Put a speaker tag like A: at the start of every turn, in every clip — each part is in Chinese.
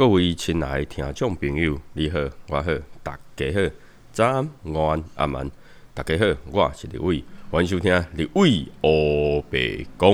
A: 各位亲爱的听众朋友，你好，我好，大家好，早安、午安、阿晚，大家好，我是李伟，欢迎收听李伟欧北讲。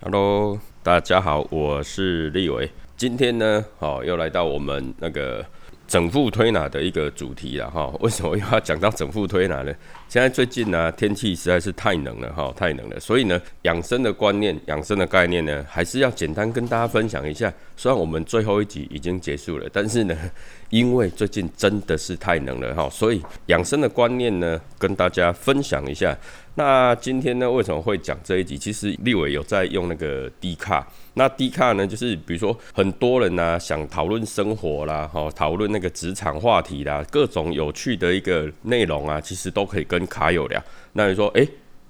A: Hello，大家好，我是立伟，今天呢，好又来到我们那个。整副推拿的一个主题了哈，为什么又要讲到整副推拿呢？现在最近呢，天气实在是太冷了哈，太冷了，所以呢，养生的观念、养生的概念呢，还是要简单跟大家分享一下。虽然我们最后一集已经结束了，但是呢，因为最近真的是太冷了哈，所以养生的观念呢，跟大家分享一下。那今天呢，为什么会讲这一集？其实立伟有在用那个 D 卡，那 D 卡呢，就是比如说很多人呢想讨论生活啦，哈，讨论那个职场话题啦，各种有趣的一个内容啊，其实都可以跟卡友聊。那你说，哎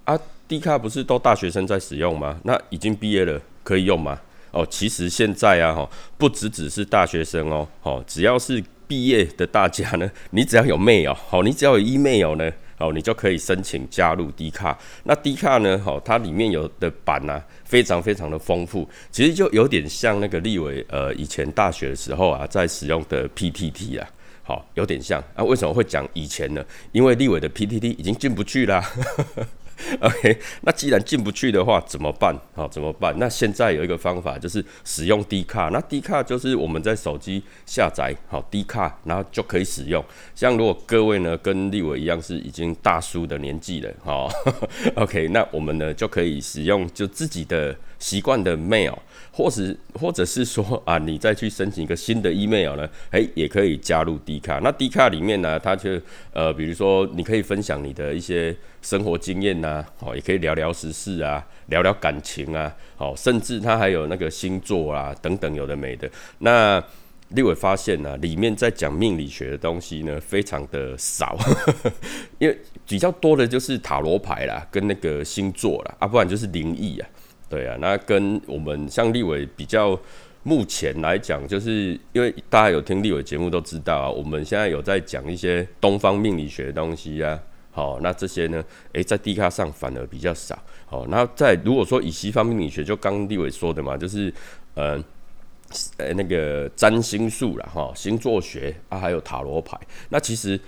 A: 啊，，D 卡不是都大学生在使用吗？那已经毕业了可以用吗？哦，其实现在啊，哈，不只只是大学生哦，哦，只要是毕业的大家呢，你只要有 mail，好，你只要有 email 呢。哦，你就可以申请加入 D 卡。那 D 卡呢？哦，它里面有的版呢，非常非常的丰富。其实就有点像那个立伟呃以前大学的时候啊，在使用的 PTT 啊，好，有点像。那，为什么会讲以前呢？因为立伟的 PTT 已经进不去啦。OK，那既然进不去的话，怎么办？好，怎么办？那现在有一个方法，就是使用 D 卡。那 D 卡就是我们在手机下载好 D 卡，然后就可以使用。像如果各位呢跟立伟一样是已经大叔的年纪了，好，OK，那我们呢就可以使用就自己的习惯的 mail。或者或者是说啊，你再去申请一个新的 email 呢？诶，也可以加入 D 卡。那 D 卡里面呢，它就呃，比如说你可以分享你的一些生活经验呐，哦，也可以聊聊时事啊，聊聊感情啊，哦，甚至它还有那个星座啊等等有的没的。那立伟发现呢，里面在讲命理学的东西呢，非常的少，因为比较多的就是塔罗牌啦，跟那个星座啦，啊，不然就是灵异啊。对啊，那跟我们像立伟比较，目前来讲，就是因为大家有听立伟节目都知道啊，我们现在有在讲一些东方命理学的东西啊，好，那这些呢，诶，在地卡上反而比较少，好，那在如果说以西方命理学，就刚立伟说的嘛，就是呃，呃那个占星术啦，哈，星座学啊，还有塔罗牌，那其实。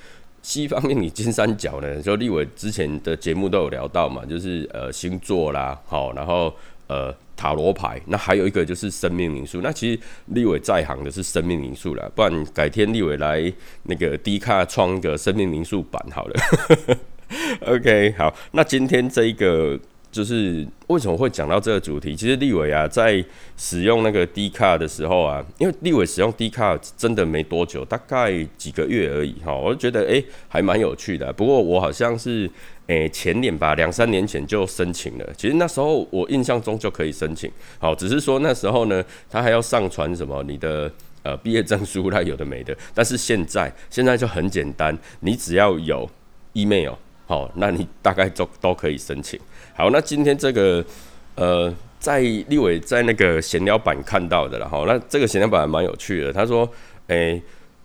A: 西方命理金三角呢，就立伟之前的节目都有聊到嘛，就是呃星座啦，好，然后呃塔罗牌，那还有一个就是生命灵数。那其实立伟在行的是生命灵数啦，不然改天立伟来那个低卡创一个生命灵数版好了。OK，好，那今天这一个。就是为什么会讲到这个主题？其实立伟啊，在使用那个 D 卡的时候啊，因为立伟使用 D 卡真的没多久，大概几个月而已哈，我就觉得诶还蛮有趣的。不过我好像是诶前年吧，两三年前就申请了。其实那时候我印象中就可以申请，好，只是说那时候呢，他还要上传什么你的呃毕业证书啦，有的没的。但是现在现在就很简单，你只要有 email。好，那你大概都都可以申请。好，那今天这个呃，在立伟在那个闲聊版看到的了哈。那这个闲聊版蛮有趣的。他说，诶，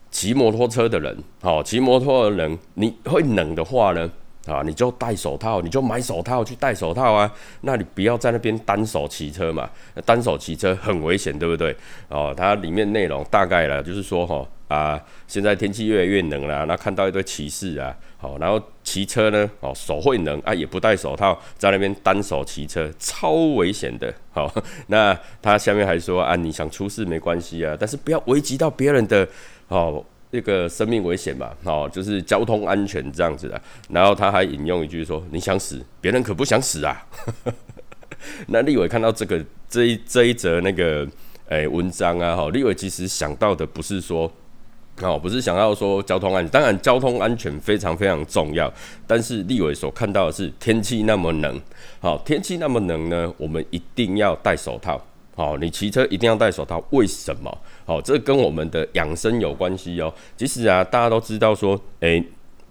A: 骑摩托车的人，好，骑摩托的人，你会冷的话呢，啊，你就戴手套，你就买手套去戴手套啊。那你不要在那边单手骑车嘛，单手骑车很危险，对不对？哦，它里面内容大概了，就是说哈。啊，现在天气越来越冷了，那看到一堆骑士啊，好，然后骑车呢，哦，手会冷啊，也不戴手套，在那边单手骑车，超危险的，好，那他下面还说啊，你想出事没关系啊，但是不要危及到别人的，哦，那个生命危险嘛，哦，就是交通安全这样子的，然后他还引用一句说，你想死，别人可不想死啊，那立伟看到这个这一这一则那个诶文章啊，哈，立伟其实想到的不是说。哦，不是想要说交通安全，当然交通安全非常非常重要。但是立伟所看到的是天气那么冷，好，天气那么冷呢，我们一定要戴手套。哦，你骑车一定要戴手套，为什么？好，这跟我们的养生有关系哦。其实啊，大家都知道说，诶，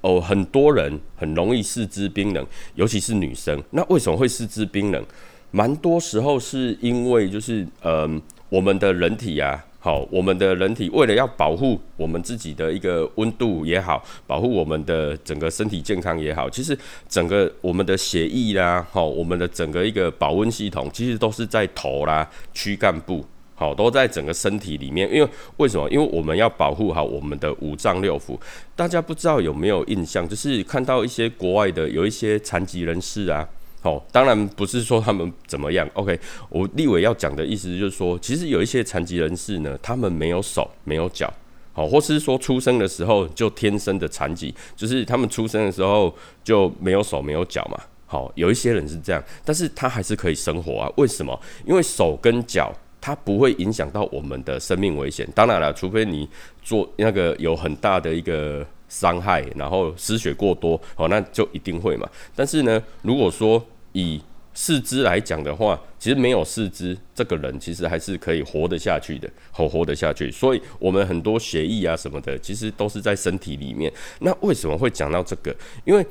A: 哦，很多人很容易四肢冰冷，尤其是女生。那为什么会四肢冰冷？蛮多时候是因为就是嗯，我们的人体啊。好，我们的人体为了要保护我们自己的一个温度也好，保护我们的整个身体健康也好，其实整个我们的血液啦，好，我们的整个一个保温系统，其实都是在头啦、躯干部，好，都在整个身体里面。因为为什么？因为我们要保护好我们的五脏六腑。大家不知道有没有印象，就是看到一些国外的有一些残疾人士啊。好，当然不是说他们怎么样。OK，我立委要讲的意思就是说，其实有一些残疾人士呢，他们没有手，没有脚，好，或是说出生的时候就天生的残疾，就是他们出生的时候就没有手，没有脚嘛。好，有一些人是这样，但是他还是可以生活啊。为什么？因为手跟脚它不会影响到我们的生命危险。当然了，除非你做那个有很大的一个伤害，然后失血过多，哦，那就一定会嘛。但是呢，如果说以四肢来讲的话，其实没有四肢，这个人其实还是可以活得下去的，好活得下去。所以，我们很多血液啊什么的，其实都是在身体里面。那为什么会讲到这个？因为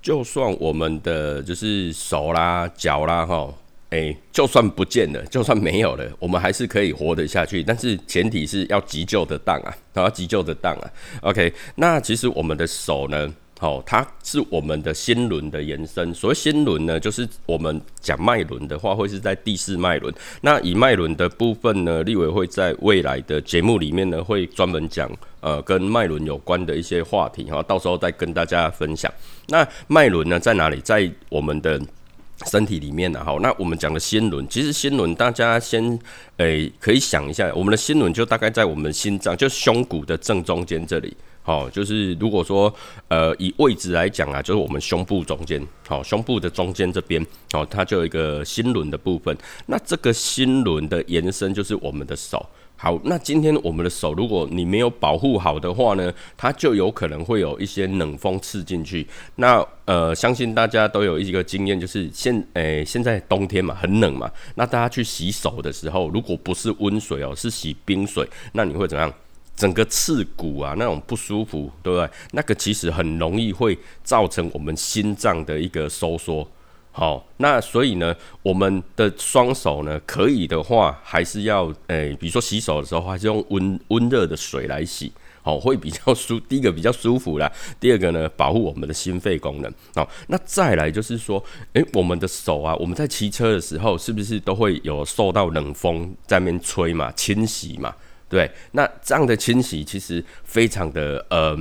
A: 就算我们的就是手啦、脚啦，哈，诶，就算不见了，就算没有了，我们还是可以活得下去。但是前提是要急救的当啊，要急救的当啊。OK，那其实我们的手呢，好，它是我们的心轮的延伸。所谓心轮呢，就是我们讲脉轮的话，会是在第四脉轮。那以脉轮的部分呢，立委会在未来的节目里面呢，会专门讲。呃，跟脉轮有关的一些话题哈，到时候再跟大家分享。那脉轮呢，在哪里？在我们的身体里面的。好，那我们讲的心轮，其实心轮大家先诶可以想一下，我们的心轮就大概在我们心脏，就胸骨的正中间这里。好，就是如果说呃以位置来讲啊，就是我们胸部中间，好，胸部的中间这边，好，它就有一个心轮的部分。那这个心轮的延伸就是我们的手。好，那今天我们的手，如果你没有保护好的话呢，它就有可能会有一些冷风刺进去。那呃，相信大家都有一个经验，就是现诶现在冬天嘛，很冷嘛。那大家去洗手的时候，如果不是温水哦，是洗冰水，那你会怎样？整个刺骨啊，那种不舒服，对不对？那个其实很容易会造成我们心脏的一个收缩。好，那所以呢，我们的双手呢，可以的话，还是要诶，比如说洗手的时候，还是用温温热的水来洗，好，会比较舒。第一个比较舒服啦，第二个呢，保护我们的心肺功能。好，那再来就是说，诶，我们的手啊，我们在骑车的时候，是不是都会有受到冷风在面吹嘛，侵袭嘛，对？那这样的侵袭其实非常的呃。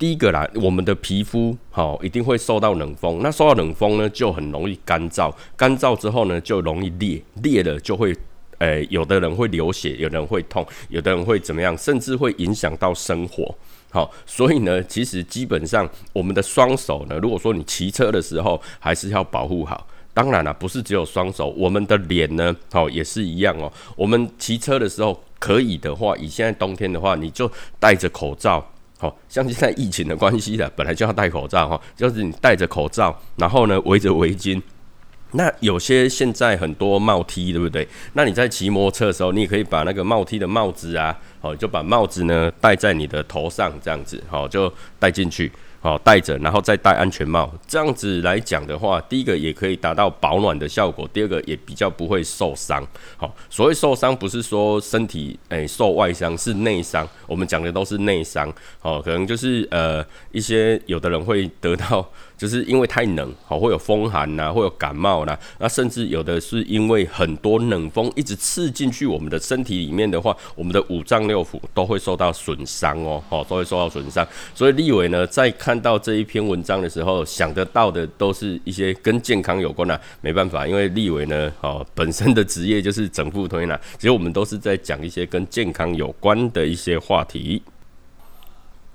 A: 第一个啦，我们的皮肤好一定会受到冷风，那受到冷风呢，就很容易干燥，干燥之后呢，就容易裂，裂了就会，诶，有的人会流血，有人会痛，有的人会怎么样，甚至会影响到生活。好，所以呢，其实基本上我们的双手呢，如果说你骑车的时候，还是要保护好。当然了，不是只有双手，我们的脸呢，好也是一样哦。我们骑车的时候，可以的话，以现在冬天的话，你就戴着口罩。好像现在疫情的关系的，本来就要戴口罩哈，就是你戴着口罩，然后呢围着围巾。那有些现在很多帽梯对不对？那你在骑摩托车的时候，你也可以把那个帽梯的帽子啊，好就把帽子呢戴在你的头上，这样子，好就戴进去。好，戴着，然后再戴安全帽，这样子来讲的话，第一个也可以达到保暖的效果，第二个也比较不会受伤。好，所谓受伤不是说身体诶受外伤，是内伤。我们讲的都是内伤。好，可能就是呃一些有的人会得到。就是因为太冷，好会有风寒呐，会有感冒啦，那甚至有的是因为很多冷风一直刺进去我们的身体里面的话，我们的五脏六腑都会受到损伤哦，哦都会受到损伤。所以立伟呢，在看到这一篇文章的时候，想得到的都是一些跟健康有关的。没办法，因为立伟呢，哦本身的职业就是整副推拿，其实我们都是在讲一些跟健康有关的一些话题。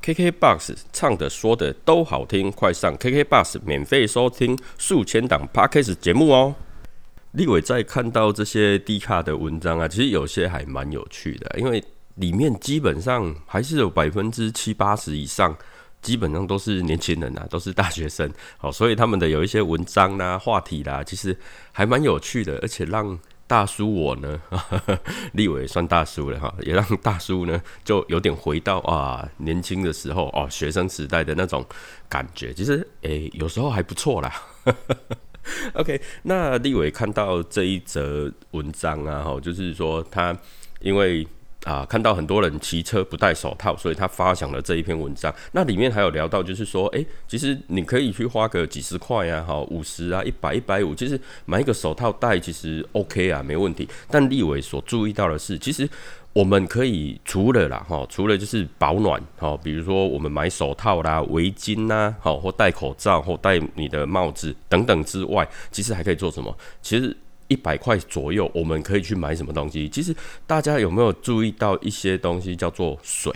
A: KKBOX 唱的说的都好听，快上 KKBOX 免费收听数千档 Podcast 节目哦。立伟在看到这些低卡的文章啊，其实有些还蛮有趣的，因为里面基本上还是有百分之七八十以上，基本上都是年轻人啊，都是大学生，好，所以他们的有一些文章啦、话题啦，其实还蛮有趣的，而且让。大叔，我呢，立伟算大叔了哈，也让大叔呢就有点回到啊年轻的时候哦，学生时代的那种感觉，其实诶有时候还不错啦。OK，那立伟看到这一则文章啊，哈，就是说他因为啊，看到很多人骑车不戴手套，所以他发想了这一篇文章。那里面还有聊到，就是说，诶，其实你可以去花个几十块啊，哈，五十啊，一百、一百五，其实买一个手套戴，其实 OK 啊，没问题。但立伟所注意到的是，其实我们可以除了啦，哈，除了就是保暖，哈，比如说我们买手套啦、围巾呐，好，或戴口罩或戴你的帽子等等之外，其实还可以做什么？其实。一百块左右，我们可以去买什么东西？其实大家有没有注意到一些东西叫做水？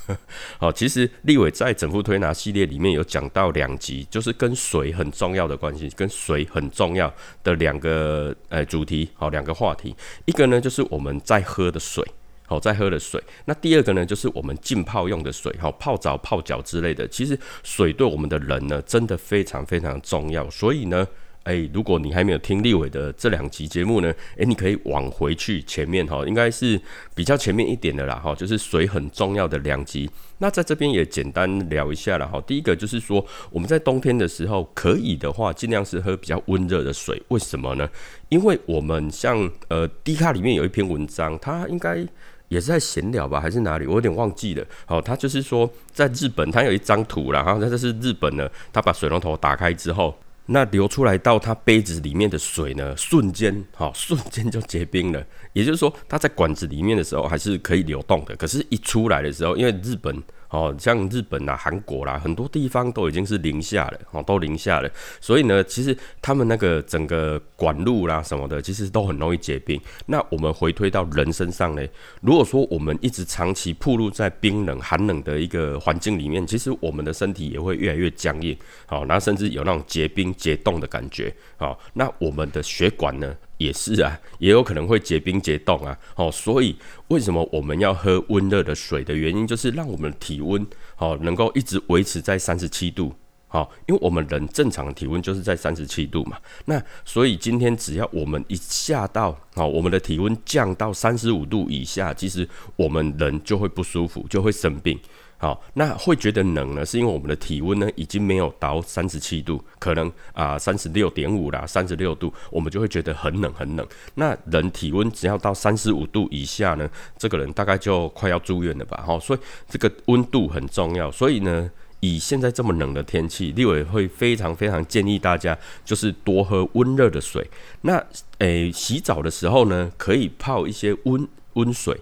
A: 好，其实立伟在整副推拿系列里面有讲到两集，就是跟水很重要的关系，跟水很重要的两个呃主题，好两个话题。一个呢就是我们在喝的水，好在喝的水。那第二个呢就是我们浸泡用的水，好泡澡、泡脚之类的。其实水对我们的人呢真的非常非常重要，所以呢。哎，如果你还没有听立伟的这两集节目呢，哎，你可以往回去前面哈，应该是比较前面一点的啦哈，就是水很重要的两集。那在这边也简单聊一下了哈。第一个就是说，我们在冬天的时候，可以的话，尽量是喝比较温热的水。为什么呢？因为我们像呃低卡里面有一篇文章，它应该也是在闲聊吧，还是哪里？我有点忘记了。好，它就是说在日本，它有一张图然后那这是日本呢，它把水龙头打开之后。那流出来到它杯子里面的水呢，瞬间，哈，瞬间就结冰了。也就是说，它在管子里面的时候还是可以流动的，可是，一出来的时候，因为日本。哦，像日本啦、韩国啦，很多地方都已经是零下了，哦，都零下了。所以呢，其实他们那个整个管路啦什么的，其实都很容易结冰。那我们回推到人身上呢，如果说我们一直长期暴露在冰冷、寒冷的一个环境里面，其实我们的身体也会越来越僵硬，好，然后甚至有那种结冰、结冻的感觉，好，那我们的血管呢？也是啊，也有可能会结冰结冻啊，哦，所以为什么我们要喝温热的水的原因，就是让我们的体温哦能够一直维持在三十七度，好，因为我们人正常的体温就是在三十七度嘛，那所以今天只要我们一下到哦，我们的体温降到三十五度以下，其实我们人就会不舒服，就会生病。好，那会觉得冷呢，是因为我们的体温呢已经没有到三十七度，可能啊三十六点五啦，三十六度，我们就会觉得很冷很冷。那人体温只要到三十五度以下呢，这个人大概就快要住院了吧？好，所以这个温度很重要。所以呢，以现在这么冷的天气，立委会非常非常建议大家就是多喝温热的水。那诶，洗澡的时候呢，可以泡一些温温水。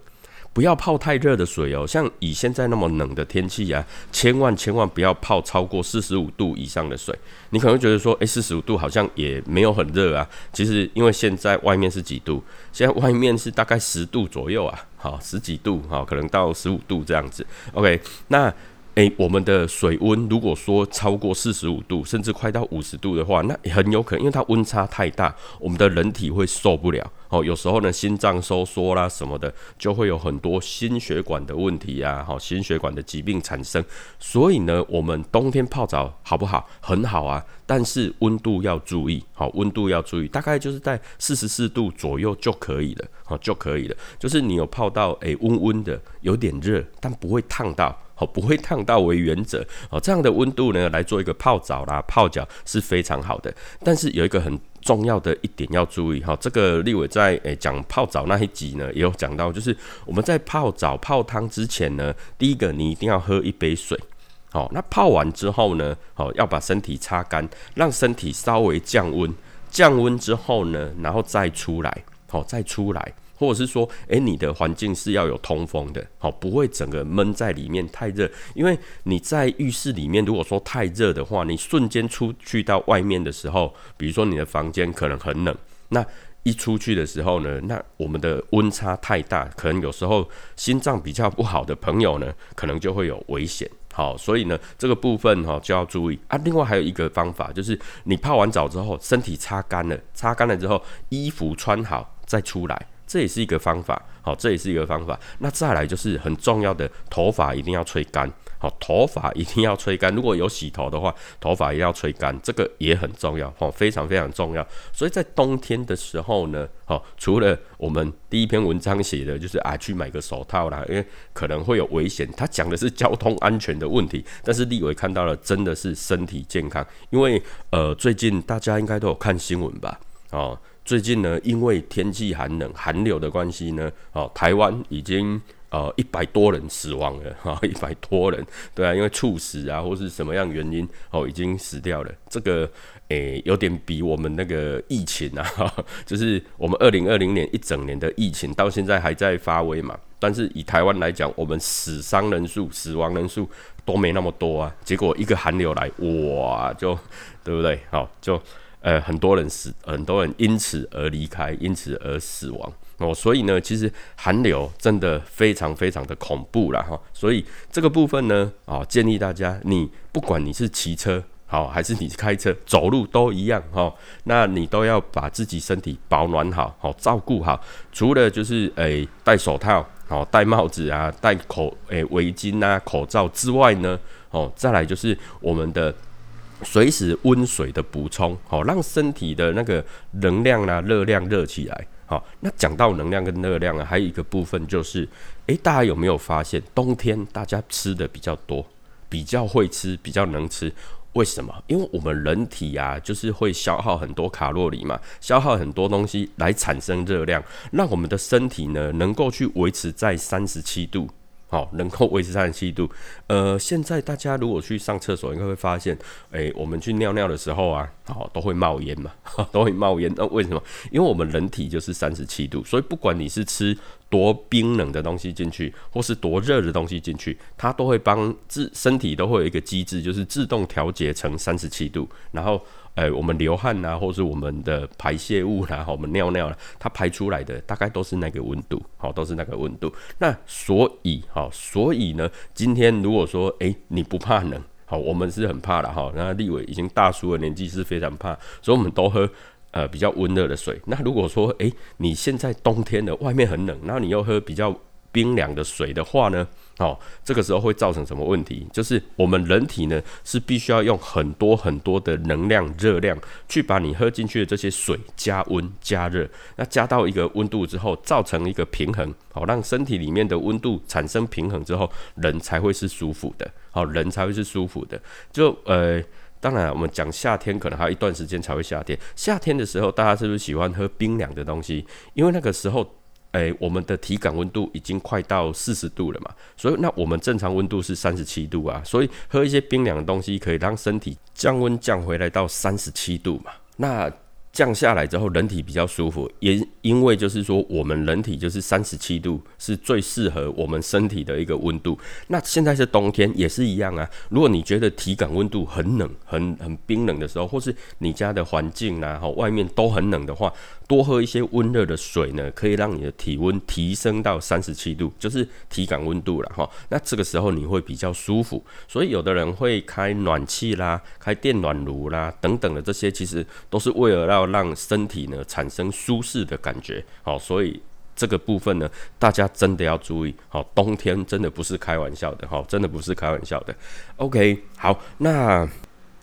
A: 不要泡太热的水哦，像以现在那么冷的天气啊，千万千万不要泡超过四十五度以上的水。你可能觉得说，诶，四十五度好像也没有很热啊。其实因为现在外面是几度？现在外面是大概十度左右啊，好十几度，好可能到十五度这样子。OK，那。诶，我们的水温如果说超过四十五度，甚至快到五十度的话，那很有可能，因为它温差太大，我们的人体会受不了。哦，有时候呢，心脏收缩啦什么的，就会有很多心血管的问题啊，好，心血管的疾病产生。所以呢，我们冬天泡澡好不好？很好啊，但是温度要注意，好，温度要注意，大概就是在四十四度左右就可以了，好就可以了。就是你有泡到诶温温的，有点热，但不会烫到。好，不会烫到为原则哦，这样的温度呢来做一个泡澡啦、泡脚是非常好的。但是有一个很重要的一点要注意哈，这个立伟在诶讲泡澡那一集呢也有讲到，就是我们在泡澡泡汤之前呢，第一个你一定要喝一杯水。好，那泡完之后呢，好要把身体擦干，让身体稍微降温。降温之后呢，然后再出来，好再出来。或者是说，诶，你的环境是要有通风的，好，不会整个闷在里面太热。因为你在浴室里面，如果说太热的话，你瞬间出去到外面的时候，比如说你的房间可能很冷，那一出去的时候呢，那我们的温差太大，可能有时候心脏比较不好的朋友呢，可能就会有危险。好，所以呢，这个部分哈就要注意啊。另外还有一个方法，就是你泡完澡之后，身体擦干了，擦干了之后，衣服穿好再出来。这也是一个方法，好，这也是一个方法。那再来就是很重要的，头发一定要吹干，好，头发一定要吹干。如果有洗头的话，头发也要吹干，这个也很重要，哦，非常非常重要。所以在冬天的时候呢，好，除了我们第一篇文章写的就是啊，去买个手套啦，因为可能会有危险。他讲的是交通安全的问题，但是立伟看到了真的是身体健康，因为呃，最近大家应该都有看新闻吧，哦。最近呢，因为天气寒冷、寒流的关系呢，哦，台湾已经呃一百多人死亡了哈，一百多人，对啊，因为猝死啊或是什么样原因哦已经死掉了，这个诶有点比我们那个疫情啊，就是我们二零二零年一整年的疫情到现在还在发威嘛，但是以台湾来讲，我们死伤人数、死亡人数都没那么多啊，结果一个寒流来，哇，就对不对？好，就。呃，很多人死，很多人因此而离开，因此而死亡哦。所以呢，其实寒流真的非常非常的恐怖了哈。所以这个部分呢，啊，建议大家，你不管你是骑车好，还是你开车、走路都一样哈。那你都要把自己身体保暖好，好照顾好。除了就是诶戴手套、好戴帽子啊、戴口诶围巾啊、口罩之外呢，哦，再来就是我们的。随时温水的补充，好让身体的那个能量啊、热量热起来。好，那讲到能量跟热量啊，还有一个部分就是，诶，大家有没有发现，冬天大家吃的比较多，比较会吃，比较能吃？为什么？因为我们人体啊，就是会消耗很多卡路里嘛，消耗很多东西来产生热量，让我们的身体呢，能够去维持在三十七度。好，能够维持三十七度。呃，现在大家如果去上厕所，应该会发现，诶，我们去尿尿的时候啊，好，都会冒烟嘛，都会冒烟。那为什么？因为我们人体就是三十七度，所以不管你是吃多冰冷的东西进去，或是多热的东西进去，它都会帮自身体都会有一个机制，就是自动调节成三十七度，然后。呃，我们流汗呐，或是我们的排泄物啦，好，我们尿尿啦，它排出来的大概都是那个温度，好，都是那个温度。那所以，好，所以呢，今天如果说，诶，你不怕冷，好，我们是很怕的哈。那立伟已经大叔的年纪是非常怕，所以我们都喝呃比较温热的水。那如果说，诶，你现在冬天的外面很冷，那你又喝比较冰凉的水的话呢？哦，这个时候会造成什么问题？就是我们人体呢是必须要用很多很多的能量、热量去把你喝进去的这些水加温、加热。那加到一个温度之后，造成一个平衡，好让身体里面的温度产生平衡之后，人才会是舒服的。好，人才会是舒服的。就呃，当然我们讲夏天可能还有一段时间才会夏天。夏天的时候，大家是不是喜欢喝冰凉的东西？因为那个时候。诶，我们的体感温度已经快到四十度了嘛，所以那我们正常温度是三十七度啊，所以喝一些冰凉的东西可以让身体降温降回来到三十七度嘛，那。降下来之后，人体比较舒服，也因为就是说，我们人体就是三十七度是最适合我们身体的一个温度。那现在是冬天，也是一样啊。如果你觉得体感温度很冷、很很冰冷的时候，或是你家的环境啊，哈，外面都很冷的话，多喝一些温热的水呢，可以让你的体温提升到三十七度，就是体感温度了哈。那这个时候你会比较舒服。所以有的人会开暖气啦、开电暖炉啦等等的这些，其实都是为了让让身体呢产生舒适的感觉，好，所以这个部分呢，大家真的要注意，好，冬天真的不是开玩笑的，好，真的不是开玩笑的。OK，好，那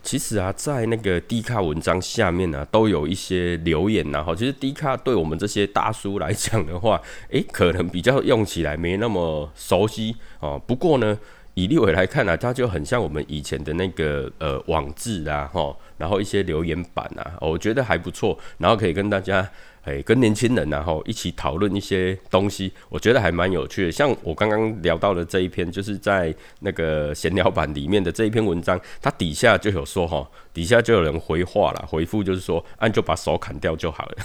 A: 其实啊，在那个低卡文章下面呢，都有一些留言呐，哈，其实低卡对我们这些大叔来讲的话，诶，可能比较用起来没那么熟悉哦。不过呢，以立伟来看呢，它就很像我们以前的那个呃网志啊，哈。然后一些留言板啊，我觉得还不错，然后可以跟大家，哎，跟年轻人然后一起讨论一些东西，我觉得还蛮有趣的。像我刚刚聊到的这一篇，就是在那个闲聊版里面的这一篇文章，它底下就有说哈，底下就有人回话了，回复就是说，按就把手砍掉就好了。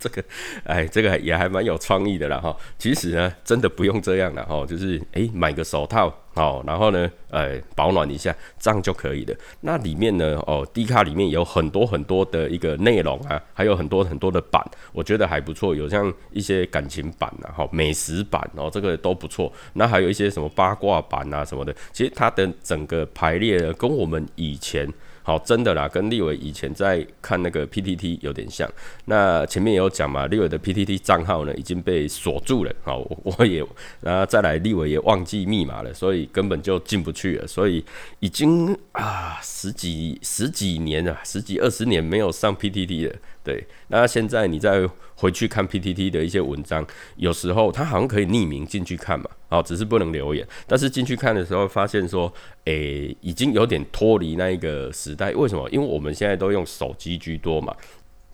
A: 这个，哎，这个也还蛮有创意的啦哈。其实呢，真的不用这样了哈，就是哎，买个手套哦，然后呢，哎，保暖一下，这样就可以了。那里面呢，哦，低卡里面有很多很多的一个内容啊，还有很多很多的版，我觉得还不错。有像一些感情版啊，哈，美食版哦，这个都不错。那还有一些什么八卦版啊什么的，其实它的整个排列跟我们以前。哦，真的啦，跟立伟以前在看那个 PTT 有点像。那前面也有讲嘛，立伟的 PTT 账号呢已经被锁住了。好，我也，然后再来，立伟也忘记密码了，所以根本就进不去了。所以已经啊十几十几年了，十几二十年没有上 PTT 了。对，那现在你再回去看 PTT 的一些文章，有时候它好像可以匿名进去看嘛，哦，只是不能留言。但是进去看的时候，发现说，诶，已经有点脱离那一个时代。为什么？因为我们现在都用手机居多嘛。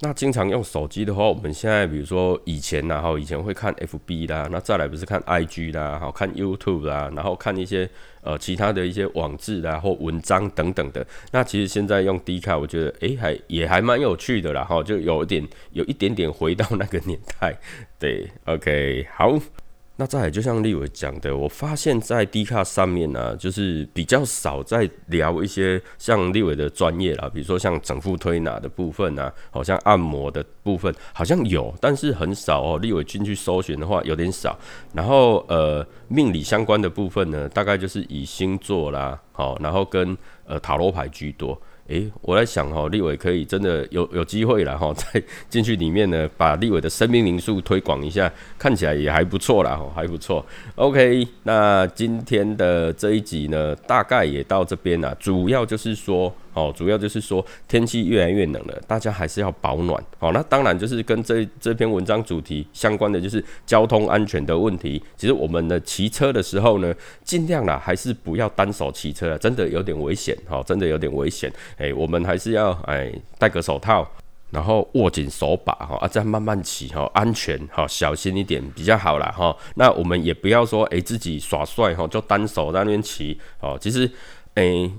A: 那经常用手机的话，我们现在比如说以前然后以前会看 FB 啦，那再来不是看 IG 啦，好看 YouTube 啦，然后看一些呃其他的一些网志啦或文章等等的。那其实现在用 D 卡，我觉得诶还也还蛮有趣的啦，哈，就有一点有一点点回到那个年代。对，OK，好。那再就像立伟讲的，我发现在 D 卡上面呢，就是比较少在聊一些像立伟的专业啦，比如说像整副推拿的部分啊，好像按摩的部分好像有，但是很少哦。立伟进去搜寻的话有点少。然后呃，命理相关的部分呢，大概就是以星座啦，好，然后跟呃塔罗牌居多。诶，我在想哈，立伟可以真的有有机会了哈，再 进去里面呢，把立伟的生命灵数推广一下，看起来也还不错啦，还不错。OK，那今天的这一集呢，大概也到这边了，主要就是说。哦，主要就是说天气越来越冷了，大家还是要保暖。好，那当然就是跟这这篇文章主题相关的，就是交通安全的问题。其实我们的骑车的时候呢，尽量啦，还是不要单手骑车，真的有点危险。好，真的有点危险。哎，我们还是要哎戴个手套，然后握紧手把哈，啊，这样慢慢骑哈，安全哈，小心一点比较好啦哈。那我们也不要说哎自己耍帅哈，就单手在那边骑哦。其实哎。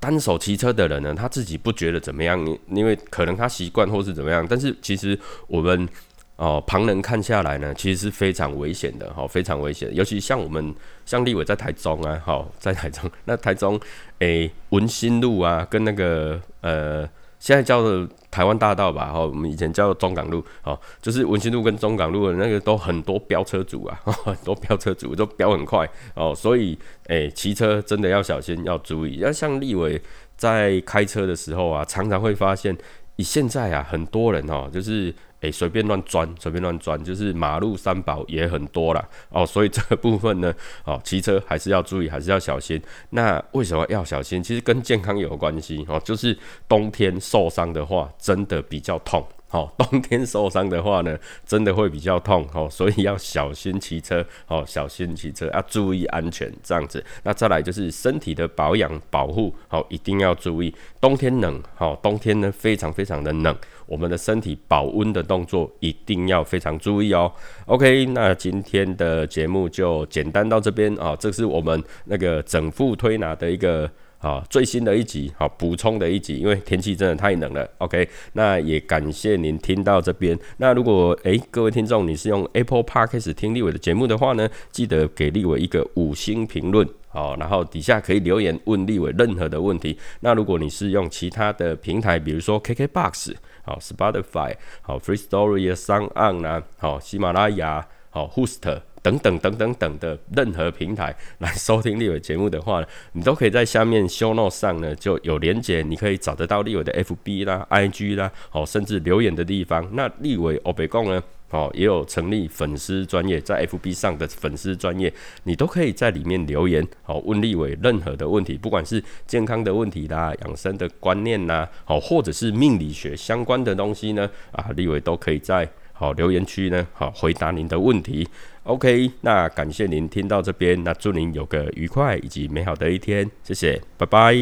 A: 单手骑车的人呢，他自己不觉得怎么样，因为可能他习惯或是怎么样。但是其实我们哦，旁人看下来呢，其实是非常危险的，哈，非常危险。尤其像我们，像立伟在台中啊，好，在台中，那台中诶文心路啊，跟那个呃。现在叫做台湾大道吧，哈，我们以前叫中港路，哦，就是文心路跟中港路的那个都很多飙车主啊，很多飙车主都飙很快，哦，所以，诶，骑车真的要小心，要注意。要像立伟在开车的时候啊，常常会发现，以现在啊，很多人哦，就是。诶，随便乱钻，随便乱钻，就是马路三宝也很多啦。哦，所以这个部分呢，哦，骑车还是要注意，还是要小心。那为什么要小心？其实跟健康有关系哦，就是冬天受伤的话，真的比较痛。好，冬天受伤的话呢，真的会比较痛，哦，所以要小心骑车，哦，小心骑车，要注意安全，这样子。那再来就是身体的保养保护，好，一定要注意。冬天冷，好，冬天呢非常非常的冷，我们的身体保温的动作一定要非常注意哦。OK，那今天的节目就简单到这边啊，这是我们那个整副推拿的一个。好，最新的一集，好补充的一集，因为天气真的太冷了。OK，那也感谢您听到这边。那如果诶各位听众你是用 Apple Podcast 听立伟的节目的话呢，记得给立伟一个五星评论，好，然后底下可以留言问立伟任何的问题。那如果你是用其他的平台，比如说 KKBox，好 Spotify，好 Free Story，Sound On 啊，好喜马拉雅，好 Host。等等等等等的任何平台来收听立伟节目的话呢，你都可以在下面 show note 上呢就有连接，你可以找得到立伟的 FB 啦、IG 啦，哦，甚至留言的地方。那立伟欧北贡呢，哦，也有成立粉丝专业，在 FB 上的粉丝专业，你都可以在里面留言，好问立伟任何的问题，不管是健康的问题啦、养生的观念呐，好，或者是命理学相关的东西呢，啊，立伟都可以在。好，留言区呢，好回答您的问题。OK，那感谢您听到这边，那祝您有个愉快以及美好的一天，谢谢，拜拜。